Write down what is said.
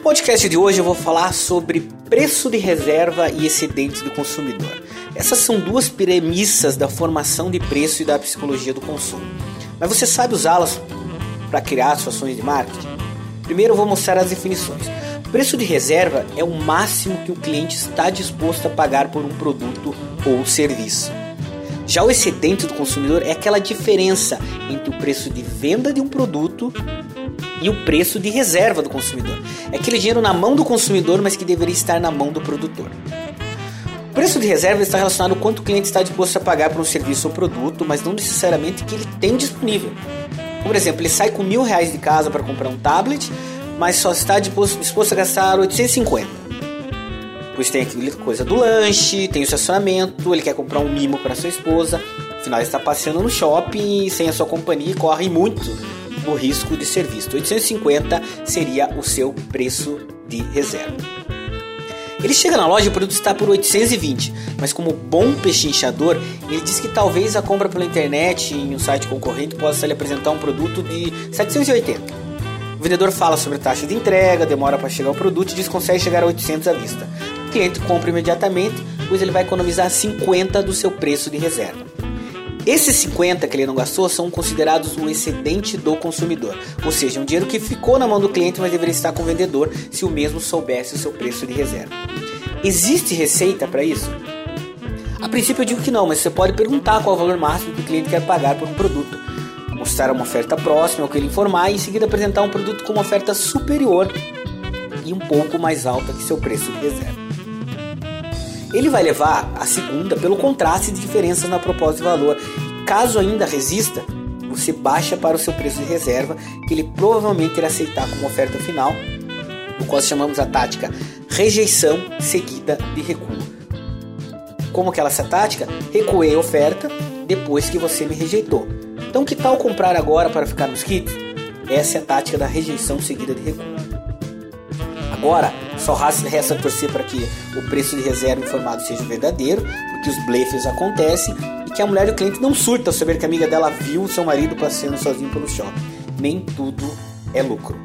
podcast de hoje eu vou falar sobre preço de reserva e excedente do consumidor. Essas são duas premissas da formação de preço e da psicologia do consumo. Mas você sabe usá-las para criar ações de marketing? Primeiro eu vou mostrar as definições. Preço de reserva é o máximo que o cliente está disposto a pagar por um produto ou serviço. Já o excedente do consumidor é aquela diferença entre o preço de venda de um produto e o preço de reserva do consumidor. É aquele dinheiro na mão do consumidor, mas que deveria estar na mão do produtor. O preço de reserva está relacionado ao quanto o cliente está disposto a pagar por um serviço ou produto, mas não necessariamente que ele tem disponível. Por exemplo, ele sai com mil reais de casa para comprar um tablet, mas só está disposto, a gastar 850. Pois tem aquela coisa do lanche, tem o estacionamento, ele quer comprar um mimo para sua esposa, afinal ele está passeando no shopping sem a sua companhia e corre muito o risco de ser visto. 850 seria o seu preço de reserva. Ele chega na loja e o produto está por 820, mas como bom pechinchador, ele diz que talvez a compra pela internet em um site concorrente possa lhe apresentar um produto de 780. O vendedor fala sobre taxa de entrega, demora para chegar o produto e diz que consegue chegar a 800 à vista. O cliente compra imediatamente, pois ele vai economizar 50 do seu preço de reserva. Esses 50 que ele não gastou são considerados o excedente do consumidor, ou seja, um dinheiro que ficou na mão do cliente, mas deveria estar com o vendedor se o mesmo soubesse o seu preço de reserva. Existe receita para isso? A princípio eu digo que não, mas você pode perguntar qual é o valor máximo que o cliente quer pagar por um produto. Mostrar uma oferta próxima ao que ele informar e em seguida apresentar um produto com uma oferta superior e um pouco mais alta que seu preço de reserva. Ele vai levar a segunda pelo contraste de diferenças na proposta de valor. Caso ainda resista, você baixa para o seu preço de reserva, que ele provavelmente irá aceitar como oferta final, o qual chamamos a tática rejeição seguida de recuo. Como que ela essa tática? Recuei a oferta depois que você me rejeitou. Então que tal comprar agora para ficar nos kits? Essa é a tática da rejeição seguida de recuo. Agora, só resta torcer para que o preço de reserva informado seja verdadeiro, porque os blefes acontecem e que a mulher do cliente não surta ao saber que a amiga dela viu seu marido passeando sozinho pelo shopping. Nem tudo é lucro.